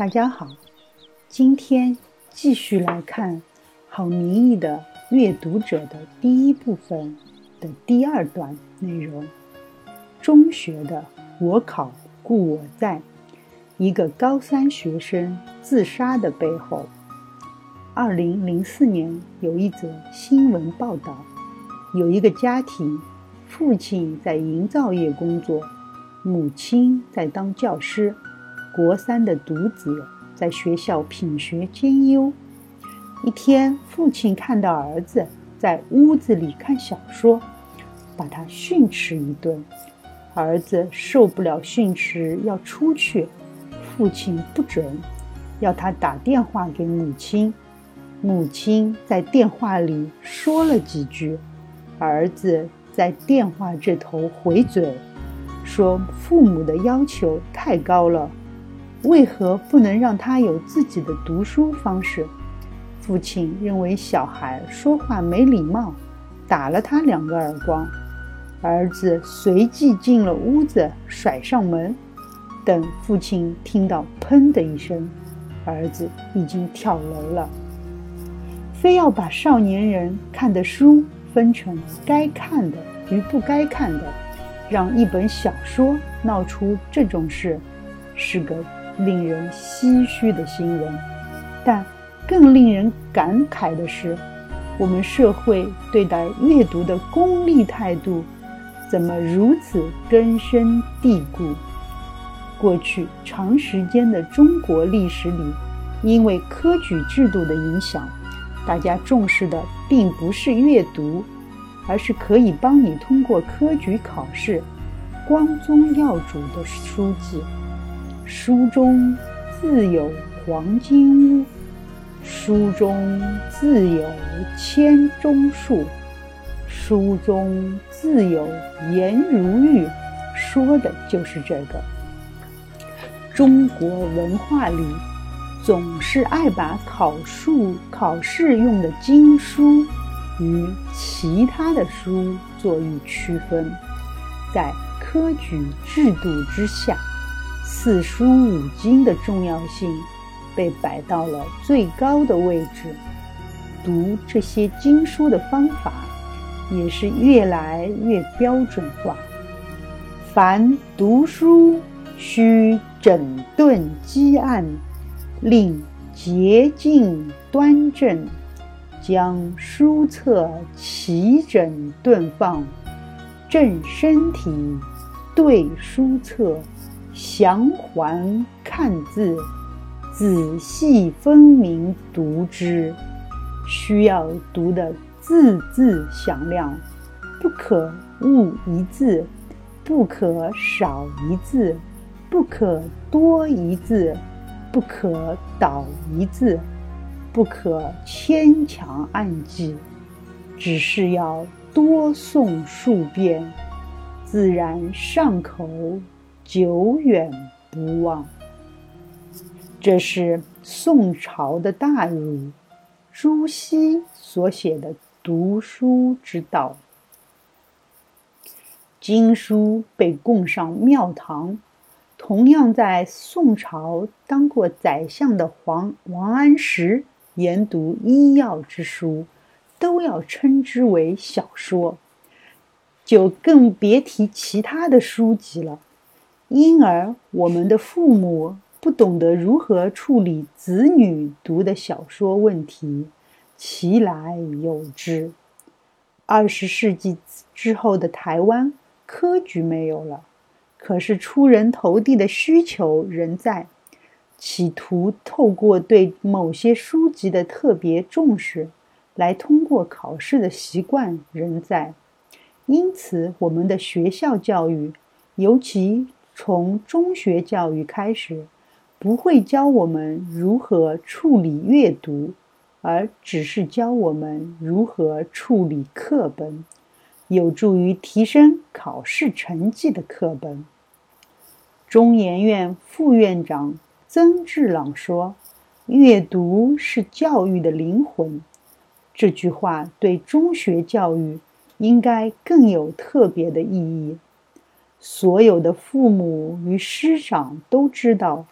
大家好，今天继续来看郝明义的《阅读者》的第一部分的第二段内容。中学的我考故我在，一个高三学生自杀的背后。二零零四年有一则新闻报道，有一个家庭，父亲在营造业工作，母亲在当教师。国三的独子在学校品学兼优。一天，父亲看到儿子在屋子里看小说，把他训斥一顿。儿子受不了训斥，要出去，父亲不准，要他打电话给母亲。母亲在电话里说了几句，儿子在电话这头回嘴，说父母的要求太高了。为何不能让他有自己的读书方式？父亲认为小孩说话没礼貌，打了他两个耳光。儿子随即进了屋子，甩上门。等父亲听到“砰”的一声，儿子已经跳楼了。非要把少年人看的书分成该看的与不该看的，让一本小说闹出这种事，是个。令人唏嘘的新闻，但更令人感慨的是，我们社会对待阅读的功利态度，怎么如此根深蒂固？过去长时间的中国历史里，因为科举制度的影响，大家重视的并不是阅读，而是可以帮你通过科举考试、光宗耀祖的书籍。书中自有黄金屋，书中自有千钟粟，书中自有颜如玉，说的就是这个。中国文化里总是爱把考数考试用的经书与其他的书做一区分，在科举制度之下。四书五经的重要性被摆到了最高的位置，读这些经书的方法也是越来越标准化。凡读书须整顿积案，令洁净端正，将书册齐整顿放，正身体，对书册。详环看字，仔细分明读之，需要读得字字响亮，不可误一字，不可少一字，不可多一字，不可倒一字，不可牵强暗记，只是要多诵数遍，自然上口。久远不忘，这是宋朝的大儒朱熹所写的读书之道。经书被供上庙堂，同样在宋朝当过宰相的黄王安石研读医药之书，都要称之为小说，就更别提其他的书籍了。因而，我们的父母不懂得如何处理子女读的小说问题，其来有之。二十世纪之后的台湾，科举没有了，可是出人头地的需求仍在，企图透过对某些书籍的特别重视，来通过考试的习惯仍在。因此，我们的学校教育，尤其。从中学教育开始，不会教我们如何处理阅读，而只是教我们如何处理课本，有助于提升考试成绩的课本。中研院副院长曾志朗说：“阅读是教育的灵魂。”这句话对中学教育应该更有特别的意义。所有的父母与师长都知道，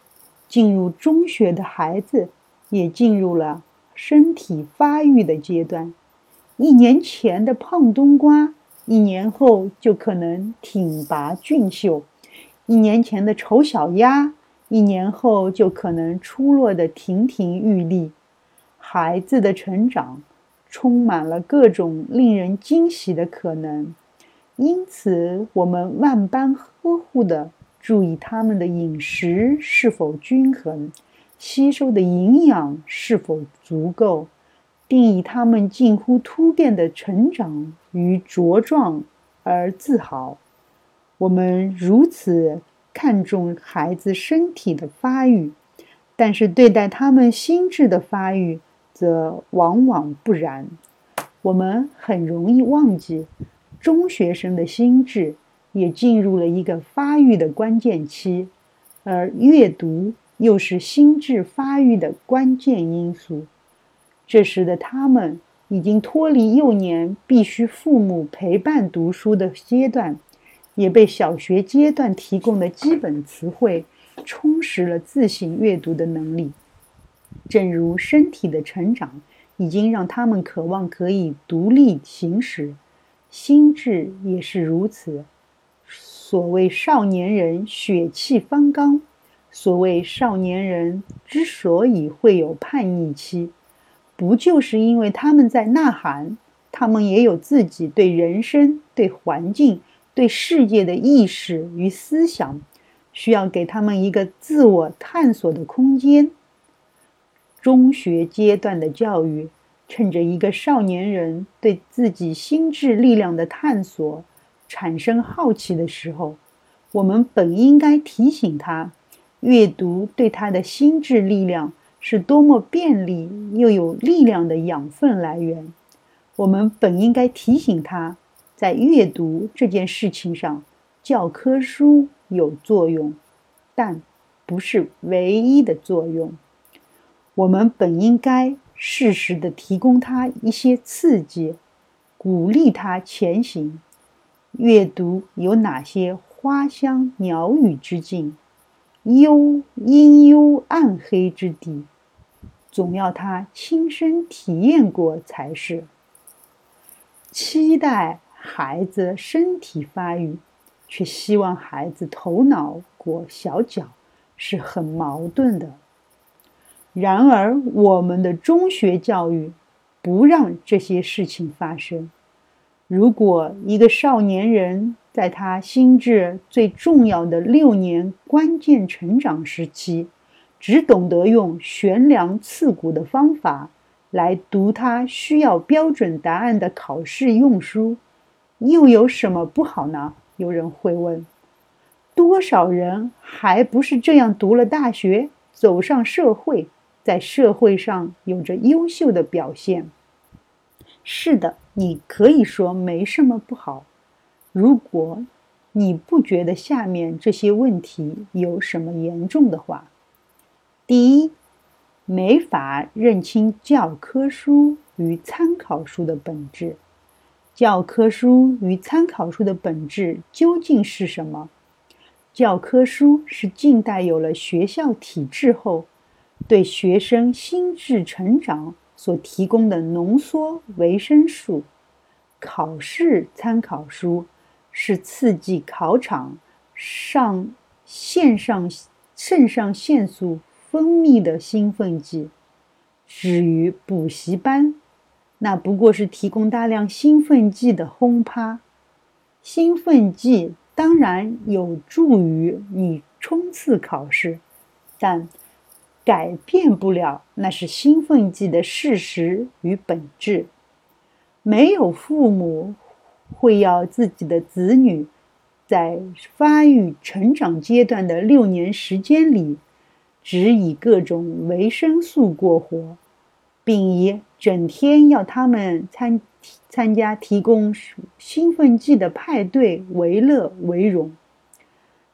进入中学的孩子也进入了身体发育的阶段。一年前的胖冬瓜，一年后就可能挺拔俊秀；一年前的丑小鸭，一年后就可能出落得亭亭玉立。孩子的成长充满了各种令人惊喜的可能。因此，我们万般呵护地注意他们的饮食是否均衡，吸收的营养是否足够，并以他们近乎突变的成长与茁壮而自豪。我们如此看重孩子身体的发育，但是对待他们心智的发育，则往往不然。我们很容易忘记。中学生的心智也进入了一个发育的关键期，而阅读又是心智发育的关键因素。这时的他们已经脱离幼年必须父母陪伴读书的阶段，也被小学阶段提供的基本词汇充实了自行阅读的能力。正如身体的成长已经让他们渴望可以独立行驶。心智也是如此。所谓少年人血气方刚，所谓少年人之所以会有叛逆期，不就是因为他们在呐喊，他们也有自己对人生、对环境、对世界的意识与思想，需要给他们一个自我探索的空间。中学阶段的教育。趁着一个少年人对自己心智力量的探索产生好奇的时候，我们本应该提醒他，阅读对他的心智力量是多么便利又有力量的养分来源。我们本应该提醒他，在阅读这件事情上，教科书有作用，但不是唯一的作用。我们本应该。适时的提供他一些刺激，鼓励他前行。阅读有哪些花香鸟语之境，幽阴幽暗黑之地，总要他亲身体验过才是。期待孩子身体发育，却希望孩子头脑裹小脚，是很矛盾的。然而，我们的中学教育不让这些事情发生。如果一个少年人在他心智最重要的六年关键成长时期，只懂得用悬梁刺股的方法来读他需要标准答案的考试用书，又有什么不好呢？有人会问：多少人还不是这样读了大学，走上社会？在社会上有着优秀的表现。是的，你可以说没什么不好。如果你不觉得下面这些问题有什么严重的话，第一，没法认清教科书与参考书的本质。教科书与参考书的本质究竟是什么？教科书是近代有了学校体制后。对学生心智成长所提供的浓缩维生素，考试参考书是刺激考场上线上肾上腺素分泌的兴奋剂。至于补习班，那不过是提供大量兴奋剂的轰趴。兴奋剂当然有助于你冲刺考试，但。改变不了，那是兴奋剂的事实与本质。没有父母会要自己的子女在发育成长阶段的六年时间里，只以各种维生素过活，并以整天要他们参参加提供兴奋剂的派对为乐为荣。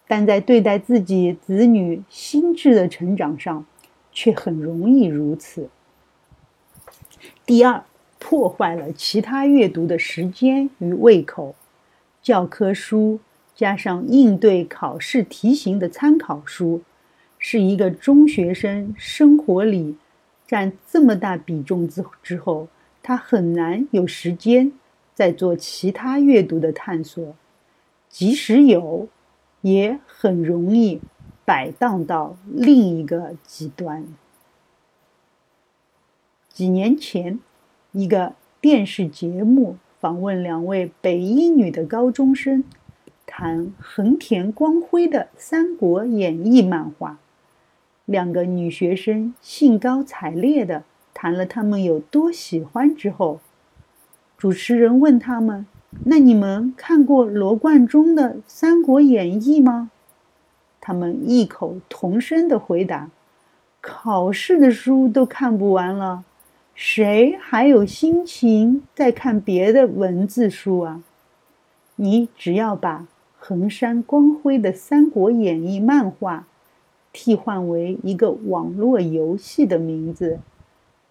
但在对待自己子女心智的成长上，却很容易如此。第二，破坏了其他阅读的时间与胃口。教科书加上应对考试题型的参考书，是一个中学生生活里占这么大比重之之后，他很难有时间再做其他阅读的探索，即使有，也很容易摆荡到另一个极端。几年前，一个电视节目访问两位北一女的高中生，谈横田光辉的《三国演义》漫画。两个女学生兴高采烈地谈了他们有多喜欢之后，主持人问他们：“那你们看过罗贯中的《三国演义》吗？”他们异口同声地回答：“考试的书都看不完了，谁还有心情再看别的文字书啊？你只要把横山光辉的《三国演义》漫画。”替换为一个网络游戏的名字，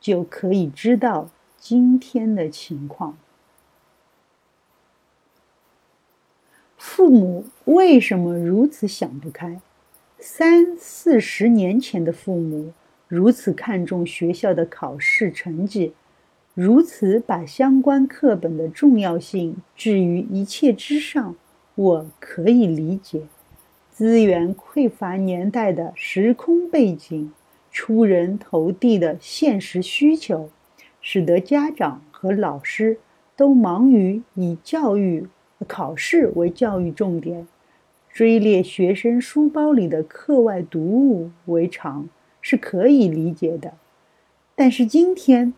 就可以知道今天的情况。父母为什么如此想不开？三四十年前的父母如此看重学校的考试成绩，如此把相关课本的重要性置于一切之上，我可以理解。资源匮乏年代的时空背景，出人头地的现实需求，使得家长和老师都忙于以教育、考试为教育重点，追猎学生书包里的课外读物为常，是可以理解的。但是今天，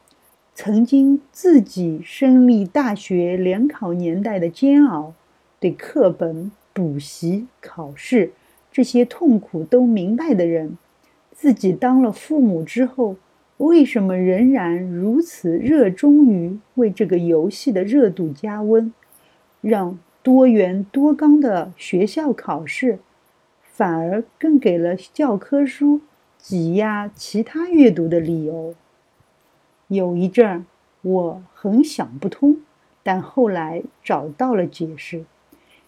曾经自己身历大学联考年代的煎熬，对课本。补习、考试这些痛苦都明白的人，自己当了父母之后，为什么仍然如此热衷于为这个游戏的热度加温，让多元多纲的学校考试，反而更给了教科书挤压其他阅读的理由？有一阵儿我很想不通，但后来找到了解释。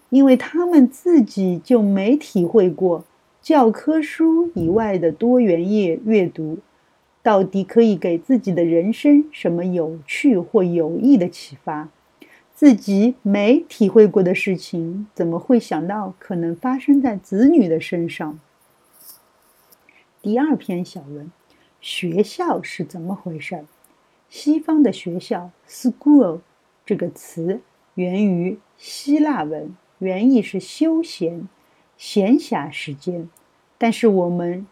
因为他们自己就没体会过教科书以外的多元页阅读，到底可以给自己的人生什么有趣或有益的启发？自己没体会过的事情，怎么会想到可能发生在子女的身上？第二篇小文，学校是怎么回事？西方的学校 “school” 这个词源于希腊文。原意是休闲、闲暇时间，但是我们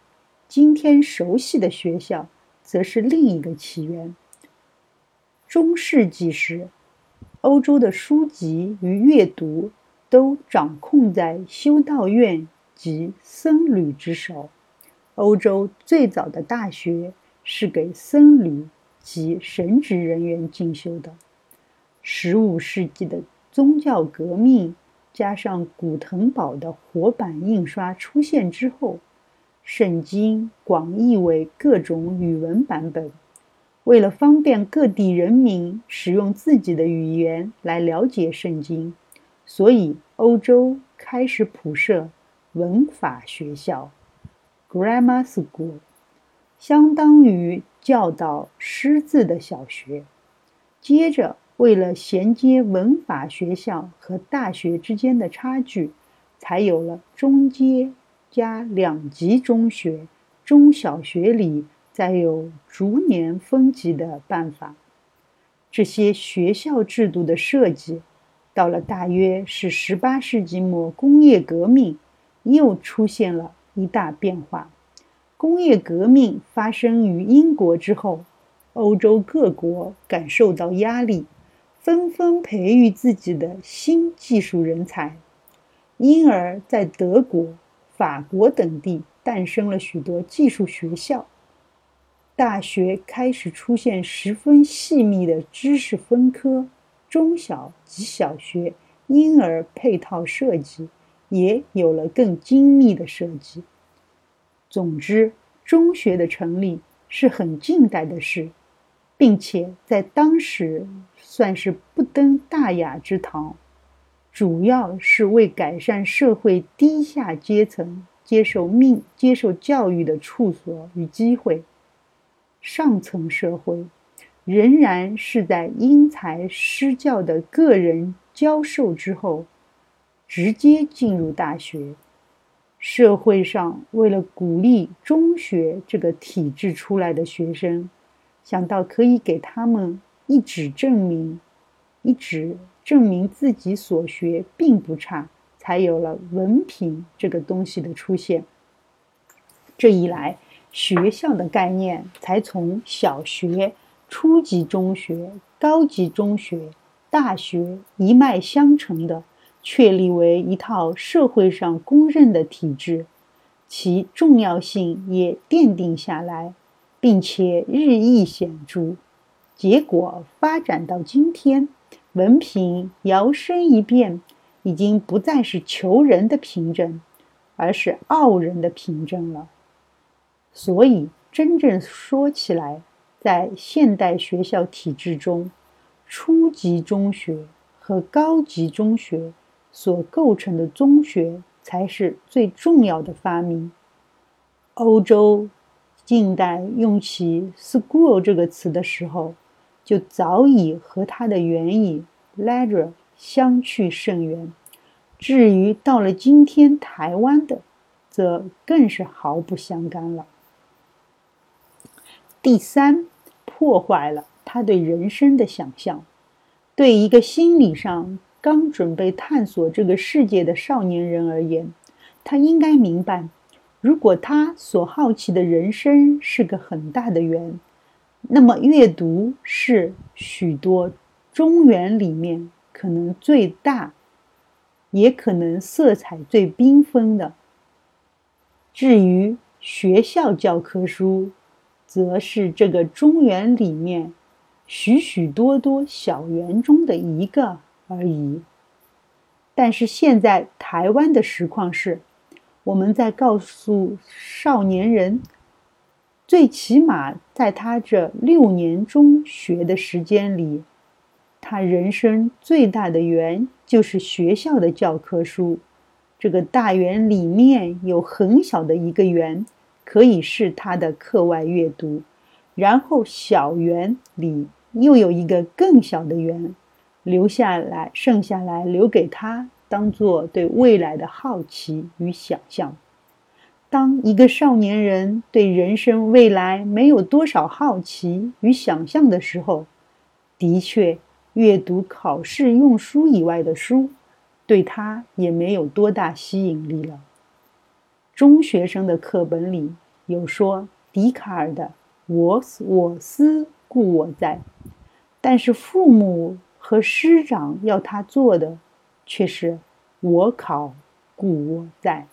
今天熟悉的学校，则是另一个起源。中世纪时，欧洲的书籍与阅读都掌控在修道院及僧侣之手。欧洲最早的大学是给僧侣及神职人员进修的。十五世纪的宗教革命。加上古腾堡的活版印刷出现之后，圣经广译为各种语文版本。为了方便各地人民使用自己的语言来了解圣经，所以欧洲开始普设文法学校 （grammar school），相当于教导识字的小学。接着。为了衔接文法学校和大学之间的差距，才有了中阶加两级中学、中小学里再有逐年分级的办法。这些学校制度的设计，到了大约是十八世纪末工业革命，又出现了一大变化。工业革命发生于英国之后，欧洲各国感受到压力。纷纷培育自己的新技术人才，因而，在德国、法国等地诞生了许多技术学校。大学开始出现十分细密的知识分科，中小及小学婴儿配套设计也有了更精密的设计。总之，中学的成立是很近代的事。并且在当时算是不登大雅之堂，主要是为改善社会低下阶层接受命、接受教育的处所与机会。上层社会仍然是在因材施教的个人教授之后，直接进入大学。社会上为了鼓励中学这个体制出来的学生，想到可以给他们一纸证明，一纸证明自己所学并不差，才有了文凭这个东西的出现。这一来，学校的概念才从小学、初级中学、高级中学、大学一脉相承的。确立为一套社会上公认的体制，其重要性也奠定下来，并且日益显著。结果发展到今天，文凭摇身一变，已经不再是求人的凭证，而是傲人的凭证了。所以，真正说起来，在现代学校体制中，初级中学和高级中学。所构成的中学才是最重要的发明。欧洲近代用起 “school” 这个词的时候，就早已和它的原意 “leisure” 相去甚远。至于到了今天台湾的，则更是毫不相干了。第三，破坏了他对人生的想象，对一个心理上。刚准备探索这个世界的少年人而言，他应该明白，如果他所好奇的人生是个很大的圆，那么阅读是许多中原里面可能最大，也可能色彩最缤纷的。至于学校教科书，则是这个中原里面许许多多小圆中的一个。而已。但是现在台湾的实况是，我们在告诉少年人，最起码在他这六年中学的时间里，他人生最大的圆就是学校的教科书。这个大圆里面有很小的一个圆，可以是他的课外阅读，然后小圆里又有一个更小的圆。留下来，剩下来留给他，当做对未来的好奇与想象。当一个少年人对人生未来没有多少好奇与想象的时候，的确，阅读考试用书以外的书，对他也没有多大吸引力了。中学生的课本里有说笛卡尔的“我我思故我在”，但是父母。和师长要他做的，却是我考故我在。